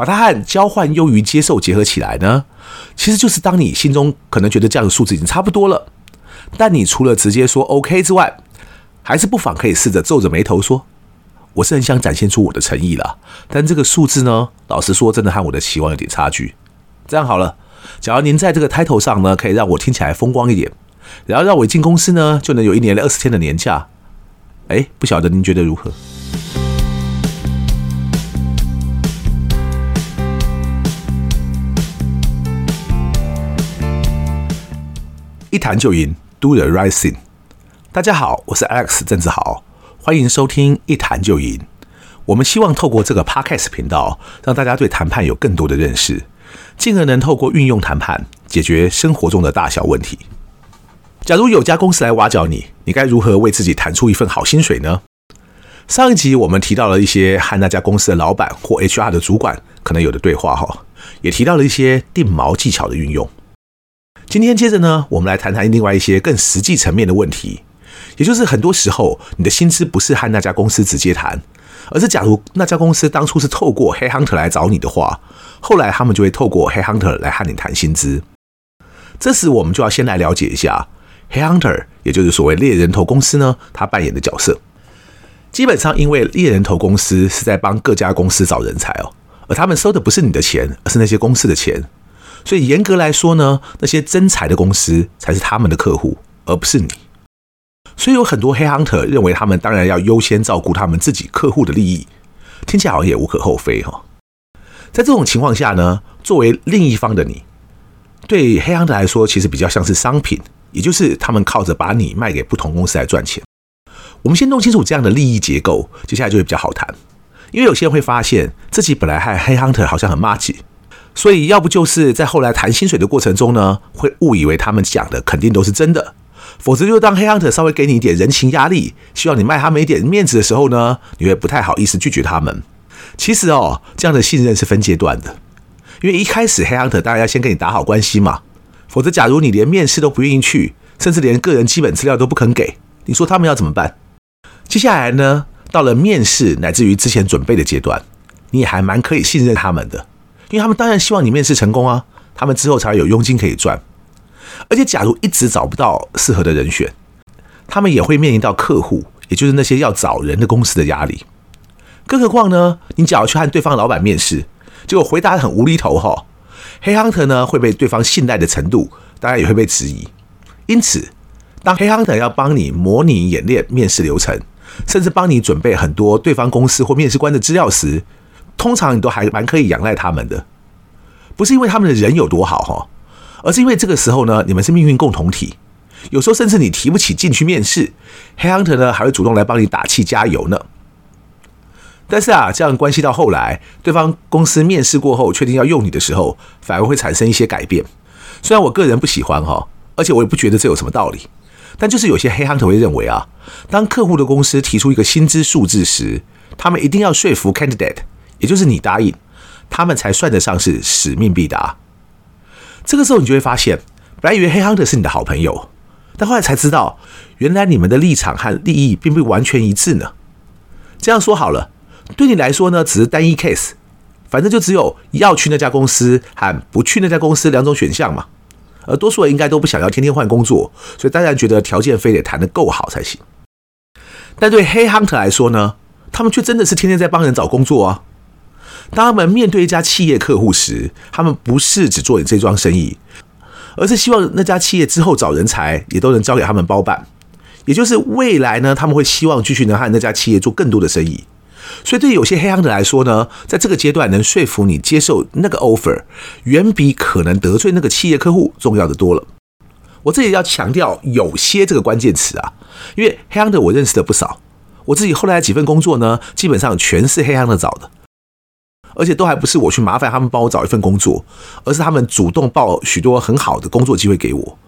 把它和交换优于接受结合起来呢，其实就是当你心中可能觉得这样的数字已经差不多了，但你除了直接说 OK 之外，还是不妨可以试着皱着眉头说：“我是很想展现出我的诚意了，但这个数字呢，老实说，真的和我的期望有点差距。”这样好了，假如您在这个 title 上呢，可以让我听起来风光一点，然后让我一进公司呢，就能有一年二十天的年假。哎，不晓得您觉得如何？一谈就赢，Do the right thing。大家好，我是 Alex 郑志豪，欢迎收听一谈就赢。我们希望透过这个 Podcast 频道，让大家对谈判有更多的认识，进而能透过运用谈判解决生活中的大小问题。假如有家公司来挖角你，你该如何为自己谈出一份好薪水呢？上一集我们提到了一些和那家公司的老板或 HR 的主管可能有的对话哈，也提到了一些定锚技巧的运用。今天接着呢，我们来谈谈另外一些更实际层面的问题，也就是很多时候你的薪资不是和那家公司直接谈，而是假如那家公司当初是透过 Headhunter 来找你的话，后来他们就会透过 Headhunter 来和你谈薪资。这时我们就要先来了解一下 Headhunter，也就是所谓猎人头公司呢，他扮演的角色。基本上，因为猎人头公司是在帮各家公司找人才哦，而他们收的不是你的钱，而是那些公司的钱。所以严格来说呢，那些真才的公司才是他们的客户，而不是你。所以有很多黑 hunter 认为他们当然要优先照顾他们自己客户的利益，听起来好像也无可厚非哈。在这种情况下呢，作为另一方的你，对黑 hunter 来说其实比较像是商品，也就是他们靠着把你卖给不同公司来赚钱。我们先弄清楚这样的利益结构，接下来就会比较好谈。因为有些人会发现自己本来和黑 hunter 好像很麻吉。所以，要不就是在后来谈薪水的过程中呢，会误以为他们讲的肯定都是真的；否则，就当黑 hunter 稍微给你一点人情压力，希望你卖他们一点面子的时候呢，你会不太好意思拒绝他们。其实哦，这样的信任是分阶段的，因为一开始黑 hunter 当然要先跟你打好关系嘛。否则，假如你连面试都不愿意去，甚至连个人基本资料都不肯给，你说他们要怎么办？接下来呢，到了面试乃至于之前准备的阶段，你也还蛮可以信任他们的。因为他们当然希望你面试成功啊，他们之后才有佣金可以赚。而且，假如一直找不到适合的人选，他们也会面临到客户，也就是那些要找人的公司的压力。更何况呢，你假如去和对方老板面试，结果回答很无厘头哈，黑 hunter 呢会被对方信赖的程度，当然也会被质疑。因此，当黑 hunter 要帮你模拟演练面试流程，甚至帮你准备很多对方公司或面试官的资料时，通常你都还蛮可以仰赖他们的，不是因为他们的人有多好哈，而是因为这个时候呢，你们是命运共同体。有时候甚至你提不起劲去面试，Headhunter 呢还会主动来帮你打气加油呢。但是啊，这样关系到后来，对方公司面试过后确定要用你的时候，反而会产生一些改变。虽然我个人不喜欢哈，而且我也不觉得这有什么道理，但就是有些 Headhunter 会认为啊，当客户的公司提出一个薪资数字时，他们一定要说服 Candidate。也就是你答应，他们才算得上是使命必达。这个时候你就会发现，本来以为黑 hunter 是你的好朋友，但后来才知道，原来你们的立场和利益并不完全一致呢。这样说好了，对你来说呢，只是单一 case，反正就只有要去那家公司和不去那家公司两种选项嘛。而多数人应该都不想要天天换工作，所以当然觉得条件非得谈得够好才行。但对黑 hunter 来说呢，他们却真的是天天在帮人找工作啊。当他们面对一家企业客户时，他们不是只做你这桩生意，而是希望那家企业之后找人才也都能交给他们包办。也就是未来呢，他们会希望继续能和那家企业做更多的生意。所以对有些黑 hunter 来说呢，在这个阶段能说服你接受那个 offer，远比可能得罪那个企业客户重要的多了。我这里要强调“有些”这个关键词啊，因为黑行的我认识的不少，我自己后来几份工作呢，基本上全是黑行的找的。而且都还不是我去麻烦他们帮我找一份工作，而是他们主动报许多很好的工作机会给我。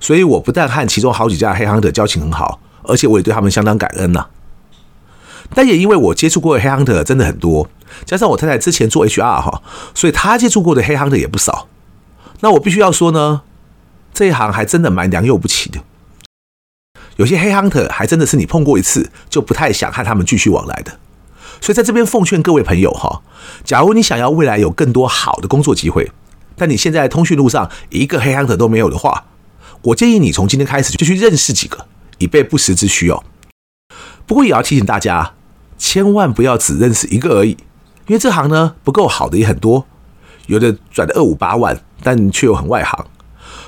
所以我不但和其中好几家黑 hunter 交情很好，而且我也对他们相当感恩呐、但也因为我接触过的黑 hunter 真的很多，加上我太太之前做 HR 哈，所以她接触过的黑 hunter 也不少。那我必须要说呢，这一行还真的蛮良莠不齐的。有些黑 hunter 还真的是你碰过一次就不太想和他们继续往来的。所以在这边奉劝各位朋友哈，假如你想要未来有更多好的工作机会，但你现在通讯录上一个黑行者都没有的话，我建议你从今天开始就去认识几个，以备不时之需哦。不过也要提醒大家，千万不要只认识一个而已，因为这行呢不够好的也很多，有的赚的二五八万，但却又很外行。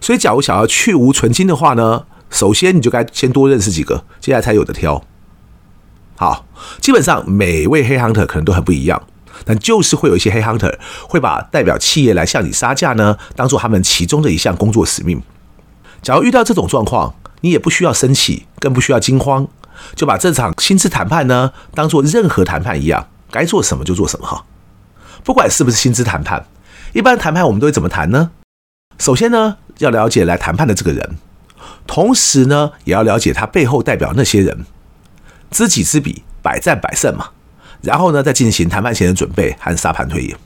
所以，假如想要去芜存菁的话呢，首先你就该先多认识几个，接下来才有的挑。好，基本上每位黑 hunter 可能都很不一样，但就是会有一些黑 hunter 会把代表企业来向你杀价呢，当做他们其中的一项工作使命。假如遇到这种状况，你也不需要生气，更不需要惊慌，就把这场薪资谈判呢当做任何谈判一样，该做什么就做什么哈。不管是不是薪资谈判，一般谈判我们都会怎么谈呢？首先呢，要了解来谈判的这个人，同时呢，也要了解他背后代表那些人，知己知彼，百战百胜嘛。然后呢，再进行谈判前的准备和沙盘推演。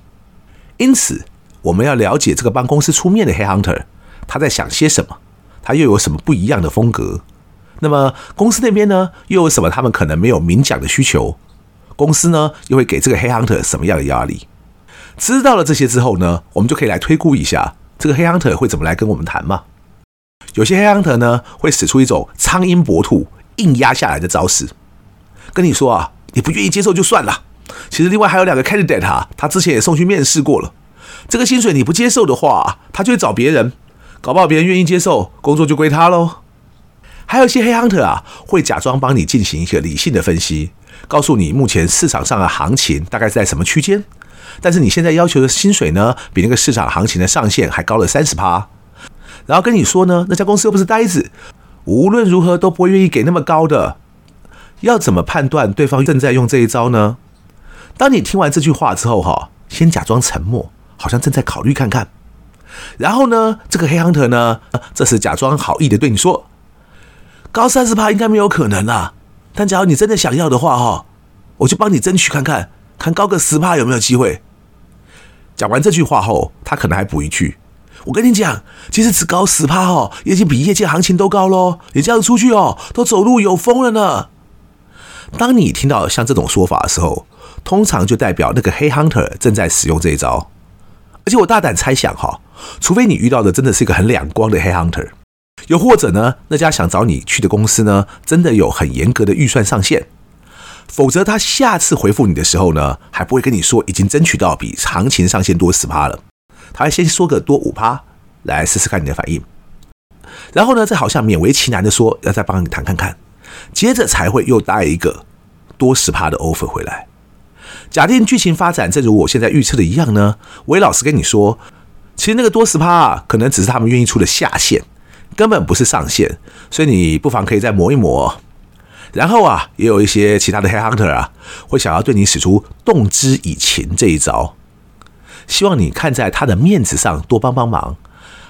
因此，我们要了解这个帮公司出面的黑 hunter，他在想些什么，他又有什么不一样的风格。那么，公司那边呢，又有什么他们可能没有明讲的需求？公司呢，又会给这个黑 hunter 什么样的压力？知道了这些之后呢，我们就可以来推估一下。这个黑 hunter 会怎么来跟我们谈吗？有些黑 hunter 呢，会使出一种苍蝇搏兔、硬压下来的招式，跟你说啊，你不愿意接受就算了。其实另外还有两个 candidate 啊，他之前也送去面试过了。这个薪水你不接受的话，他就会找别人，搞不好别人愿意接受，工作就归他喽。还有一些黑 hunter 啊，会假装帮你进行一个理性的分析，告诉你目前市场上的行情大概是在什么区间。但是你现在要求的薪水呢，比那个市场行情的上限还高了三十趴，然后跟你说呢，那家公司又不是呆子，无论如何都不会愿意给那么高的。要怎么判断对方正在用这一招呢？当你听完这句话之后，哈，先假装沉默，好像正在考虑看看。然后呢，这个黑亨特呢，这时假装好意的对你说，高三十趴应该没有可能啦，但假如你真的想要的话，哈，我就帮你争取看看。看高个十趴有没有机会？讲完这句话后，他可能还补一句：“我跟你讲，其实只高十趴哦，已经比业界行情都高喽。你这样出去哦，都走路有风了呢。”当你听到像这种说法的时候，通常就代表那个黑 hunter 正在使用这一招。而且我大胆猜想哈，除非你遇到的真的是一个很两光的黑 hunter，又或者呢，那家想找你去的公司呢，真的有很严格的预算上限。否则，他下次回复你的时候呢，还不会跟你说已经争取到比行情上限多十趴了，他还先说个多五趴，来试试看你的反应，然后呢，再好像勉为其难的说要再帮你谈看看，接着才会又带一个多十趴的 offer 回来。假定剧情发展正如我现在预测的一样呢，我也老实跟你说，其实那个多十趴啊，可能只是他们愿意出的下限，根本不是上限，所以你不妨可以再磨一磨。然后啊，也有一些其他的黑 hunter 啊，会想要对你使出动之以情这一招，希望你看在他的面子上多帮帮忙，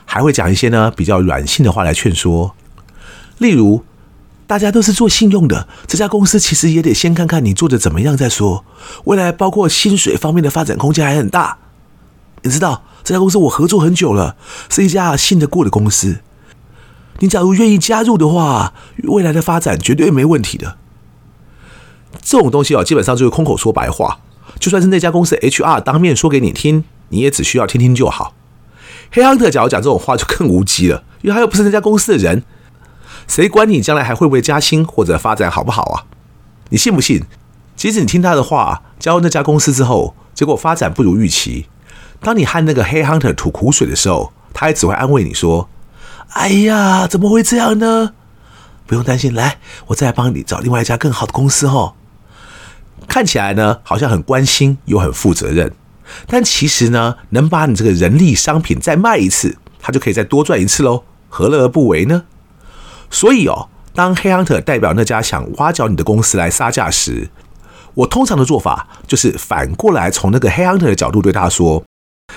还会讲一些呢比较软性的话来劝说。例如，大家都是做信用的，这家公司其实也得先看看你做的怎么样再说。未来包括薪水方面的发展空间还很大。你知道，这家公司我合作很久了，是一家信得过的公司。你假如愿意加入的话，未来的发展绝对没问题的。这种东西哦，基本上就是空口说白话。就算是那家公司 HR 当面说给你听，你也只需要听听就好。黑亨特假如讲这种话就更无稽了，因为他又不是那家公司的人，谁管你将来还会不会加薪或者发展好不好啊？你信不信？即使你听他的话，加入那家公司之后，结果发展不如预期，当你和那个黑 hunter 吐苦水的时候，他也只会安慰你说。哎呀，怎么会这样呢？不用担心，来，我再帮你找另外一家更好的公司哦。看起来呢，好像很关心又很负责任，但其实呢，能把你这个人力商品再卖一次，他就可以再多赚一次喽，何乐而不为呢？所以哦，当黑 hunter 代表那家想挖角你的公司来杀价时，我通常的做法就是反过来从那个黑 hunter 的角度对他说：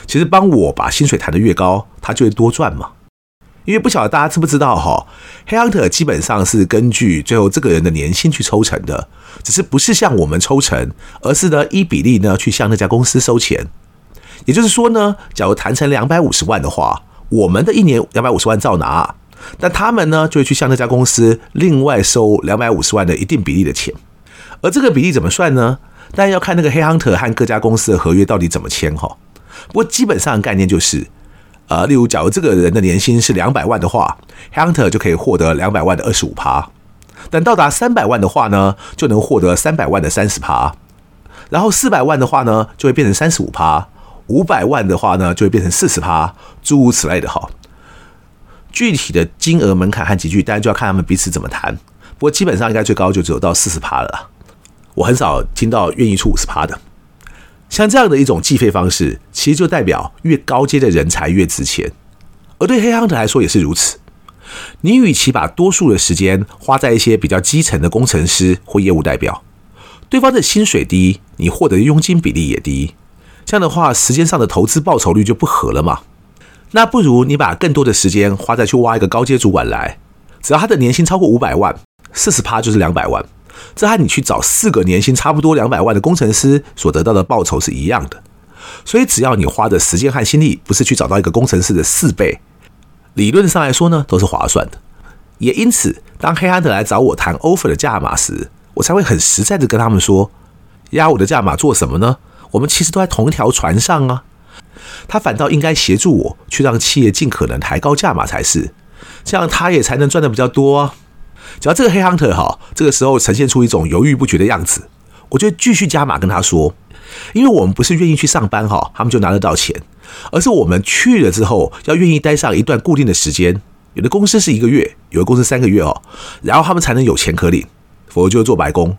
其实帮我把薪水谈得越高，他就会多赚嘛。因为不晓得大家知不知道哈，黑 hunter 基本上是根据最后这个人的年薪去抽成的，只是不是像我们抽成，而是呢一比例呢去向那家公司收钱。也就是说呢，假如谈成两百五十万的话，我们的一年两百五十万照拿，但他们呢就会去向那家公司另外收两百五十万的一定比例的钱。而这个比例怎么算呢？但要看那个黑 hunter 和各家公司的合约到底怎么签哈。不过基本上的概念就是，呃，例如假如这个人的年薪是两百万的话，黑 hunter 就可以获得两百万的二十五趴。等到达三百万的话呢，就能获得三百万的三十趴。然后四百万的话呢，就会变成三十五趴；五百万的话呢，就会变成四十趴，诸如此类的哈。具体的金额门槛和集聚，当然就要看他们彼此怎么谈。不过基本上应该最高就只有到四十趴了。我很少听到愿意出五十趴的。像这样的一种计费方式，其实就代表越高阶的人才越值钱。而对黑商者来说也是如此。你与其把多数的时间花在一些比较基层的工程师或业务代表，对方的薪水低，你获得的佣金比例也低，这样的话，时间上的投资报酬率就不合了嘛。那不如你把更多的时间花在去挖一个高阶主管来，只要他的年薪超过五百万，四十趴就是两百万，这和你去找四个年薪差不多两百万的工程师所得到的报酬是一样的。所以只要你花的时间和心力不是去找到一个工程师的四倍，理论上来说呢，都是划算的。也因此，当黑 hunter 来找我谈 offer 的价码时，我才会很实在的跟他们说，压我的价码做什么呢？我们其实都在同一条船上啊。他反倒应该协助我去让企业尽可能抬高价码才是，这样他也才能赚的比较多啊。只要这个黑 hunter 哈，这个时候呈现出一种犹豫不决的样子，我就继续加码跟他说，因为我们不是愿意去上班哈，他们就拿得到钱。而是我们去了之后，要愿意待上一段固定的时间，有的公司是一个月，有的公司三个月哦，然后他们才能有钱可领，否则就做白工。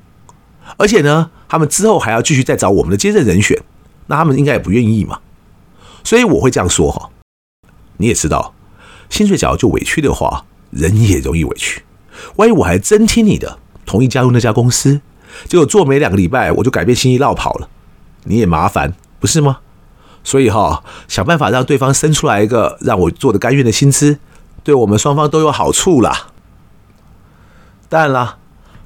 而且呢，他们之后还要继续再找我们的接任人选，那他们应该也不愿意嘛。所以我会这样说哈，你也知道，薪水假如就委屈的话，人也容易委屈。万一我还真听你的，同意加入那家公司，结果做没两个礼拜，我就改变心意落跑了，你也麻烦，不是吗？所以哈，想办法让对方生出来一个让我做的甘愿的薪资，对我们双方都有好处啦。当然啦，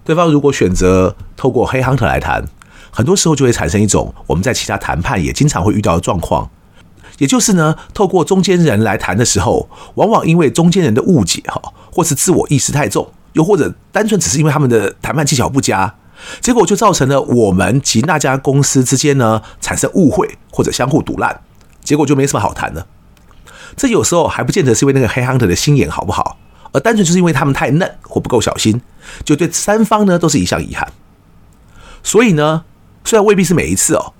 对方如果选择透过黑 hunter 来谈，很多时候就会产生一种我们在其他谈判也经常会遇到的状况，也就是呢，透过中间人来谈的时候，往往因为中间人的误解哈，或是自我意识太重，又或者单纯只是因为他们的谈判技巧不佳。结果就造成了我们及那家公司之间呢，产生误会或者相互堵烂，结果就没什么好谈了。这有时候还不见得是因为那个黑 hunter 的心眼好不好，而单纯就是因为他们太嫩或不够小心，就对三方呢都是一项遗憾。所以呢，虽然未必是每一次哦，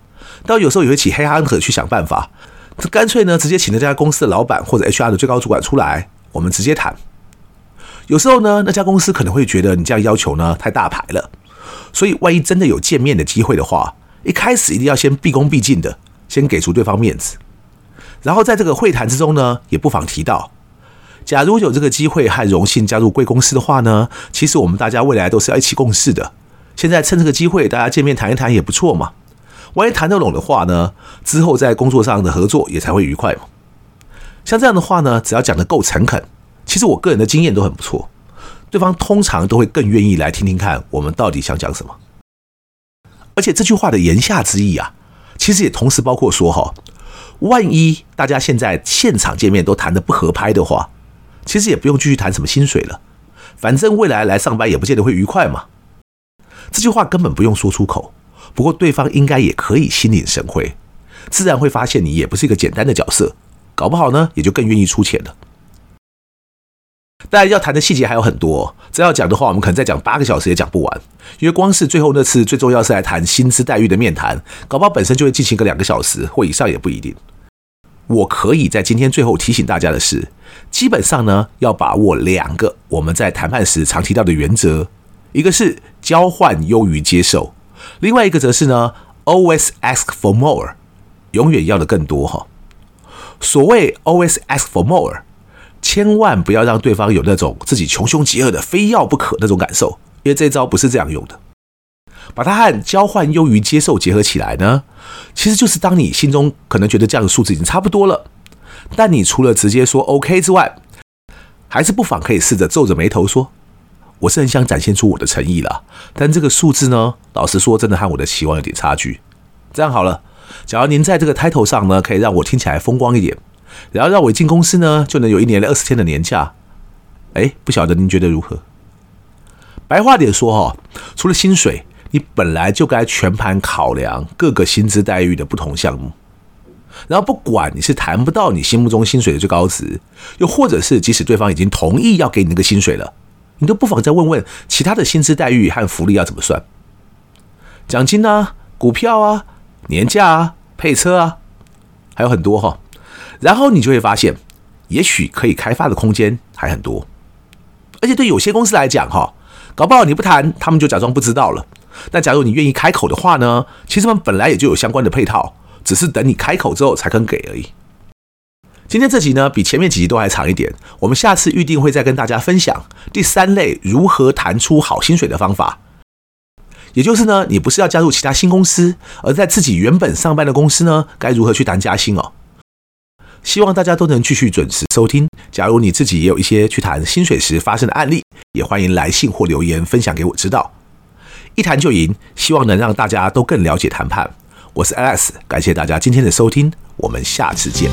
但有时候也会请黑 hunter 去想办法，这干脆呢直接请那家公司的老板或者 HR 的最高主管出来，我们直接谈。有时候呢，那家公司可能会觉得你这样要求呢太大牌了。所以，万一真的有见面的机会的话，一开始一定要先毕恭毕敬的，先给出对方面子。然后在这个会谈之中呢，也不妨提到，假如有这个机会和荣幸加入贵公司的话呢，其实我们大家未来都是要一起共事的。现在趁这个机会，大家见面谈一谈也不错嘛。万一谈得拢的话呢，之后在工作上的合作也才会愉快嘛。像这样的话呢，只要讲得够诚恳，其实我个人的经验都很不错。对方通常都会更愿意来听听看我们到底想讲什么，而且这句话的言下之意啊，其实也同时包括说哈，万一大家现在现场见面都谈得不合拍的话，其实也不用继续谈什么薪水了，反正未来来上班也不见得会愉快嘛。这句话根本不用说出口，不过对方应该也可以心领神会，自然会发现你也不是一个简单的角色，搞不好呢也就更愿意出钱了。当然要谈的细节还有很多，这要讲的话，我们可能再讲八个小时也讲不完。因为光是最后那次最重要是来谈薪资待遇的面谈，搞不好本身就会进行个两个小时或以上也不一定。我可以在今天最后提醒大家的是，基本上呢要把握两个我们在谈判时常提到的原则，一个是交换优于接受，另外一个则是呢 always ask for more，永远要的更多哈。所谓 always ask for more。千万不要让对方有那种自己穷凶极恶的非要不可那种感受，因为这招不是这样用的。把它和交换优于接受结合起来呢，其实就是当你心中可能觉得这样的数字已经差不多了，但你除了直接说 OK 之外，还是不妨可以试着皱着眉头说：“我是很想展现出我的诚意了，但这个数字呢，老实说真的和我的期望有点差距。”这样好了，假如您在这个 title 上呢，可以让我听起来风光一点。然后让我一进公司呢，就能有一年二十天的年假。哎，不晓得您觉得如何？白话点说哈，除了薪水，你本来就该全盘考量各个薪资待遇的不同项目。然后，不管你是谈不到你心目中薪水的最高值，又或者是即使对方已经同意要给你那个薪水了，你都不妨再问问其他的薪资待遇和福利要怎么算，奖金啊、股票啊、年假啊、配车啊，还有很多哈。然后你就会发现，也许可以开发的空间还很多。而且对有些公司来讲哈，搞不好你不谈，他们就假装不知道了。但假如你愿意开口的话呢，其实他们本来也就有相关的配套。只是等你开口之后才肯给而已。今天这集呢，比前面几集都还长一点。我们下次预定会再跟大家分享第三类如何谈出好薪水的方法。也就是呢，你不是要加入其他新公司，而在自己原本上班的公司呢，该如何去谈加薪哦？希望大家都能继续准时收听。假如你自己也有一些去谈薪水时发生的案例，也欢迎来信或留言分享给我知道。一谈就赢，希望能让大家都更了解谈判。我是 Alex，感谢大家今天的收听，我们下次见。